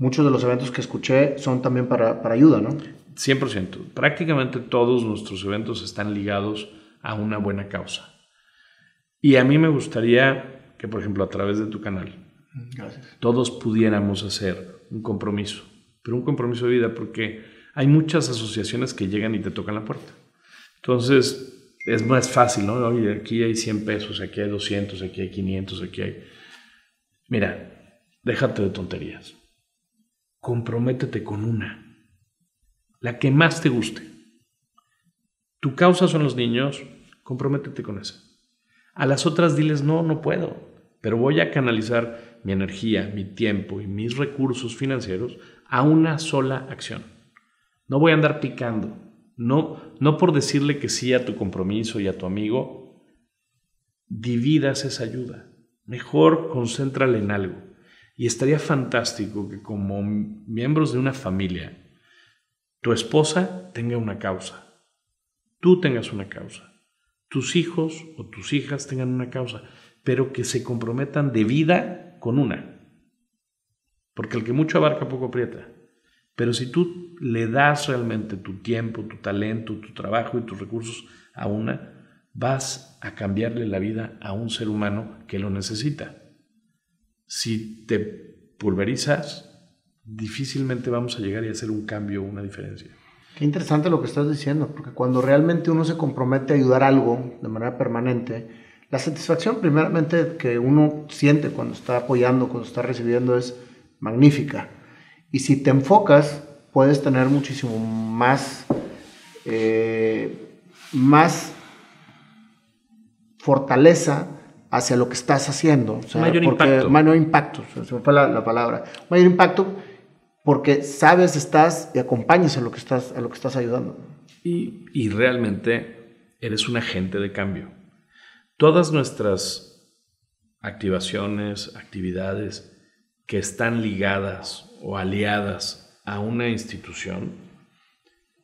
S1: muchos de los eventos que escuché son también para, para ayuda, ¿no?
S2: 100%. Prácticamente todos nuestros eventos están ligados a una buena causa. Y a mí me gustaría que, por ejemplo, a través de tu canal, todos pudiéramos hacer un compromiso, pero un compromiso de vida, porque hay muchas asociaciones que llegan y te tocan la puerta. Entonces, es más fácil, ¿no? Oye, aquí hay 100 pesos, aquí hay 200, aquí hay 500, aquí hay... Mira, déjate de tonterías. Comprométete con una. La que más te guste. Tu causa son los niños, comprométete con esa. A las otras diles, no, no puedo, pero voy a canalizar mi energía, mi tiempo y mis recursos financieros a una sola acción. No voy a andar picando. No, no por decirle que sí a tu compromiso y a tu amigo, dividas esa ayuda. Mejor concéntrale en algo. Y estaría fantástico que como miembros de una familia, tu esposa tenga una causa, tú tengas una causa tus hijos o tus hijas tengan una causa, pero que se comprometan de vida con una. Porque el que mucho abarca poco aprieta. Pero si tú le das realmente tu tiempo, tu talento, tu trabajo y tus recursos a una, vas a cambiarle la vida a un ser humano que lo necesita. Si te pulverizas, difícilmente vamos a llegar y hacer un cambio una diferencia.
S1: Qué interesante lo que estás diciendo, porque cuando realmente uno se compromete a ayudar algo de manera permanente, la satisfacción primeramente que uno siente cuando está apoyando, cuando está recibiendo es magnífica. Y si te enfocas, puedes tener muchísimo más, eh, más fortaleza hacia lo que estás haciendo.
S2: mayor impacto.
S1: Mayor impacto, se me fue la, la palabra. Mayor impacto porque sabes, estás y acompañas a lo que estás, a lo que estás ayudando.
S2: Y, y realmente eres un agente de cambio. Todas nuestras activaciones, actividades que están ligadas o aliadas a una institución,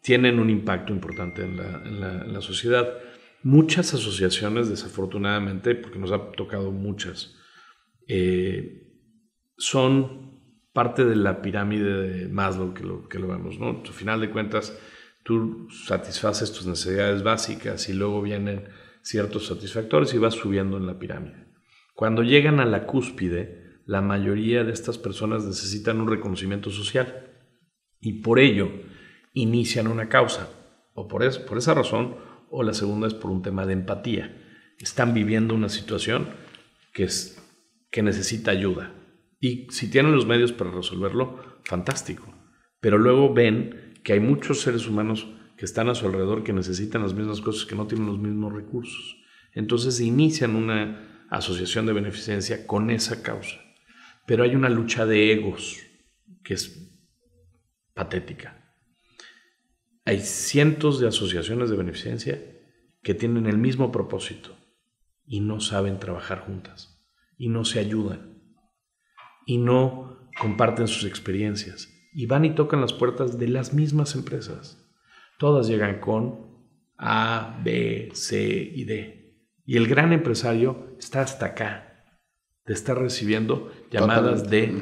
S2: tienen un impacto importante en la, en la, sociedad. Muchas asociaciones, desafortunadamente, porque nos ha tocado muchas, eh, son parte de la pirámide de Maslow que lo, que lo vemos, ¿no? Al final de cuentas, tú satisfaces tus necesidades básicas y luego vienen ciertos satisfactores y vas subiendo en la pirámide. Cuando llegan a la cúspide, la mayoría de estas personas necesitan un reconocimiento social y por ello inician una causa, o por, eso, por esa razón, o la segunda es por un tema de empatía. Están viviendo una situación que, es, que necesita ayuda y si tienen los medios para resolverlo, fantástico. Pero luego ven que hay muchos seres humanos que están a su alrededor que necesitan las mismas cosas, que no tienen los mismos recursos. Entonces inician una asociación de beneficencia con esa causa. Pero hay una lucha de egos que es patética. Hay cientos de asociaciones de beneficencia que tienen el mismo propósito y no saben trabajar juntas y no se ayudan y no comparten sus experiencias y van y tocan las puertas de las mismas empresas. Todas llegan con A, B, C y D. Y el gran empresario está hasta acá, de estar recibiendo llamadas de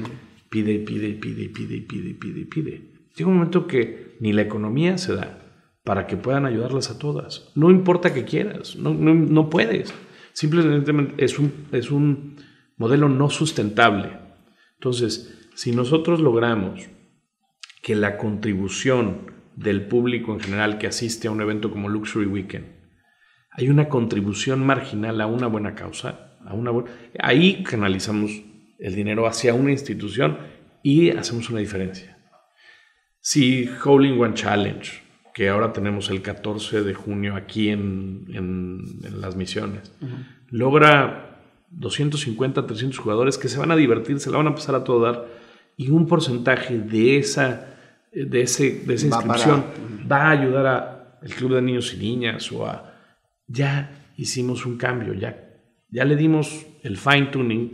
S2: pide, pide, pide, pide, pide, pide, pide. Llega un momento que ni la economía se da para que puedan ayudarlas a todas. No importa que quieras, no, no puedes. Simplemente es un, es un modelo no sustentable. Entonces, si nosotros logramos que la contribución del público en general que asiste a un evento como Luxury Weekend, hay una contribución marginal a una buena causa, a una ahí canalizamos el dinero hacia una institución y hacemos una diferencia. Si Howling One Challenge, que ahora tenemos el 14 de junio aquí en, en, las misiones, logra 250, 300 jugadores que se van a divertir, se la van a pasar a todo dar, y un porcentaje de esa, de ese, de esa inscripción va, a ayudar al Club de Niños y Niñas o a... Ya hicimos un cambio, ya, ya le dimos el fine tuning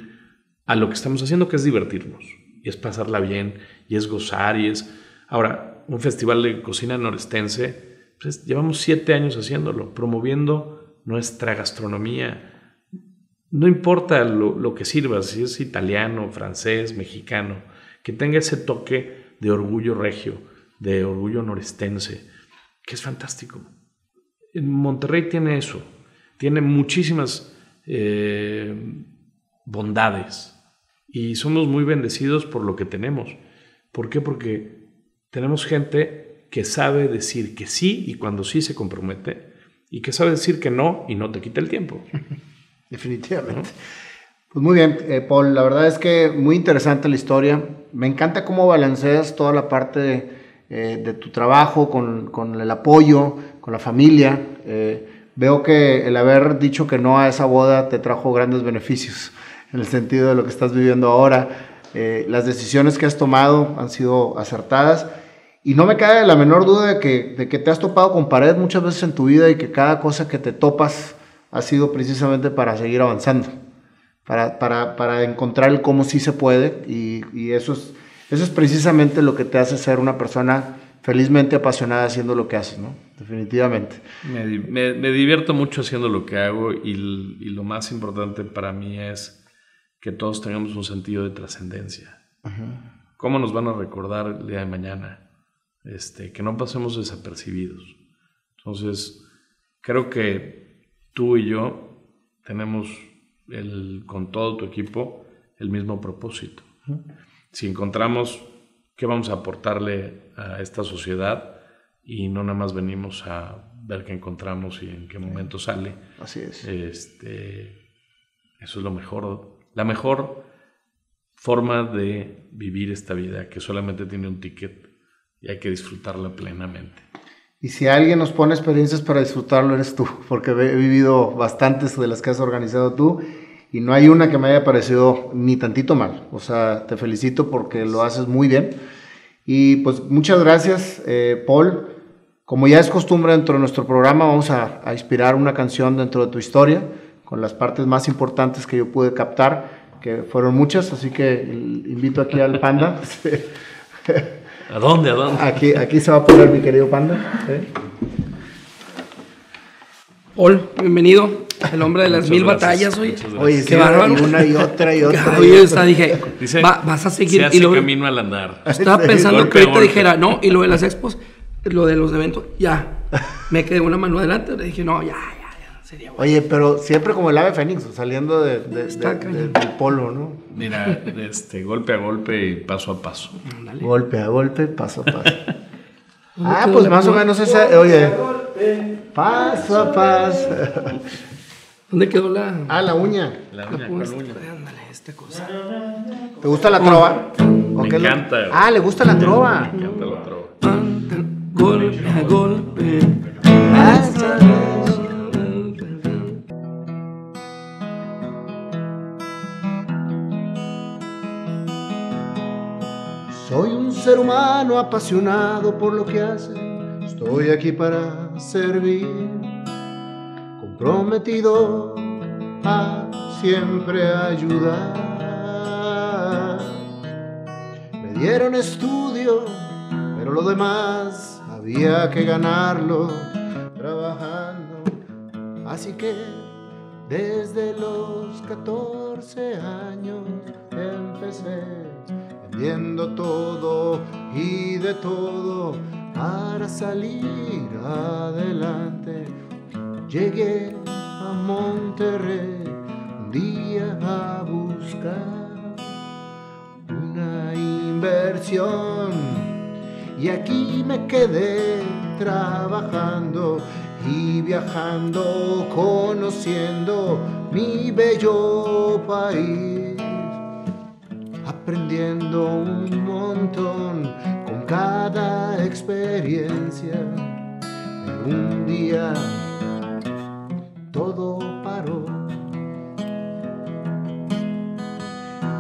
S2: a lo que estamos haciendo, que es divertirnos, y es pasarla bien, y es gozar, y es... Ahora, un festival de cocina norestense, pues llevamos siete años haciéndolo, promoviendo nuestra gastronomía, no importa lo, que sirva, si es italiano, francés, mexicano, que tenga ese toque de orgullo regio, de orgullo norestense, que es fantástico. Monterrey tiene eso, tiene muchísimas eh, bondades y somos muy bendecidos por lo que tenemos. ¿Por qué? Porque tenemos gente que sabe decir que sí y cuando sí se compromete y que sabe decir que no y no te quita el tiempo. [LAUGHS]
S1: Definitivamente. Pues muy bien, eh, Paul, la verdad es que muy interesante la historia. Me encanta cómo balanceas toda la parte de, eh, tu trabajo con, el apoyo, con la familia. Eh, veo que el haber dicho que no a esa boda te trajo grandes beneficios en el sentido de lo que estás viviendo ahora. las decisiones que has tomado han sido acertadas. Y no me cabe la menor duda de que, de que te has topado con pared muchas veces en tu vida y que cada cosa que te topas ha sido precisamente para seguir avanzando, para, para, para encontrar el cómo sí se puede y, y, eso, es, eso es precisamente lo que te hace ser una persona felizmente apasionada haciendo lo que haces, ¿no? Definitivamente.
S2: Me, me, divierto mucho haciendo lo que hago y, y, lo más importante para mí es que todos tengamos un sentido de trascendencia. ¿Cómo nos van a recordar el día de mañana? Este, que no pasemos desapercibidos. Entonces, creo que tú y yo tenemos el, con todo tu equipo el mismo propósito. Si encontramos qué vamos a aportarle a esta sociedad y no nada más venimos a ver qué encontramos y en qué momento sale.
S1: Así es.
S2: Este, eso es lo mejor, la mejor forma de vivir esta vida que solamente tiene un ticket y hay que disfrutarla plenamente.
S1: Y si alguien nos pone experiencias para disfrutarlo, eres tú, porque he vivido bastantes de las que has organizado tú y no hay una que me haya parecido ni tantito mal. O sea, te felicito porque lo haces muy bien. Y pues muchas gracias, eh, Paul. Como ya es costumbre dentro de nuestro programa, vamos a, a, inspirar una canción dentro de tu historia, con las partes más importantes que yo pude captar, que fueron muchas, así que invito aquí al panda. [LAUGHS] [LAUGHS]
S2: ¿A dónde? ¿A dónde?
S1: Aquí, aquí se va a poner mi querido panda.
S3: Hola, bienvenido. El hombre de las mil batallas, hoy.
S1: Oye, qué bárbaro. una y otra y [LAUGHS] otra.
S3: Oye, dije, vas a seguir.
S2: Se hace y lo, camino al andar.
S3: Estaba pensando que ahorita dijera, no, y lo de las expos, lo de los eventos, ya. Me quedé una mano adelante. Le dije, no, ya,
S1: Oye, pero siempre como el ave fénix, saliendo de, del polo, ¿no?
S2: Mira, este, golpe a golpe y paso a paso.
S1: Golpe a golpe, paso a paso. [LAUGHS] ah, pues más o menos esa, oye, paso a paso.
S3: ¿Dónde quedó la...?
S1: Ah, la uña.
S2: La uña.
S3: Ándale, esta cosa.
S1: ¿Te gusta la trova?
S2: Me encanta.
S1: Ah, le gusta la trova.
S2: Me encanta la trova.
S3: Golpe a golpe.
S1: Apasionado por lo que hace. Estoy aquí para servir. prometido a siempre ayudar. Me dieron estudio, pero lo demás había que ganarlo trabajando. Así que desde los 14 años empecé vendiendo todo y de todo para salir adelante. Llegué a Monterrey un día a buscar una inversión y aquí me quedé trabajando y viajando, conociendo mi bello país, aprendiendo un montón con cada experiencia. En un día todo paró.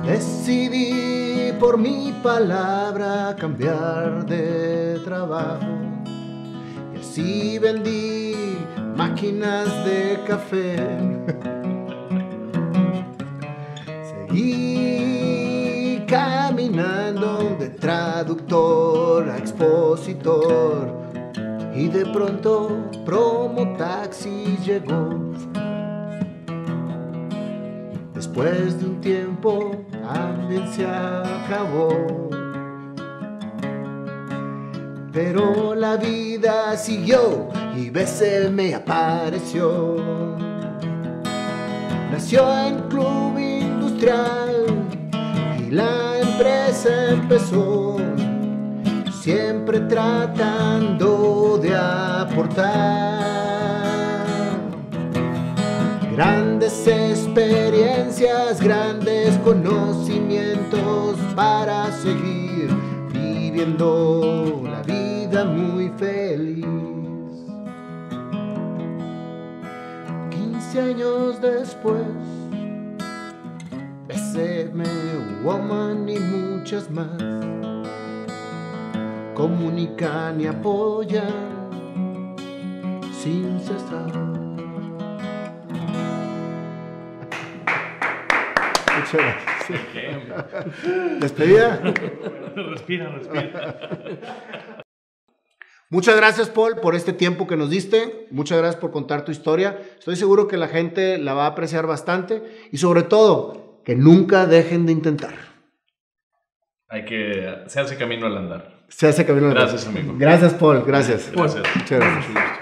S1: Decidí por mi palabra cambiar de trabajo y así vendí máquinas de café. [LAUGHS] Seguí expositor y de pronto promo taxi llegó. Después de un tiempo también se acabó. Pero la vida siguió y veces me apareció. Nació en club industrial y la empresa empezó siempre tratando de aportar grandes experiencias, grandes conocimientos para seguir viviendo la vida muy feliz. 15 años después, BCM Woman y muchas más comunican y apoyan sin cesar. Muchas gracias. Despedida.
S2: respira, respira.
S1: Muchas gracias, Paul, por este tiempo que nos diste. Muchas gracias por contar tu historia. Estoy seguro que la gente la va a apreciar bastante y sobre todo que nunca dejen de intentar.
S2: Hay que se hace camino al andar.
S1: Se hace camino.
S2: Gracias, amigo.
S1: Gracias, Paul. Gracias.
S2: Gracias.
S1: Muchas gracias.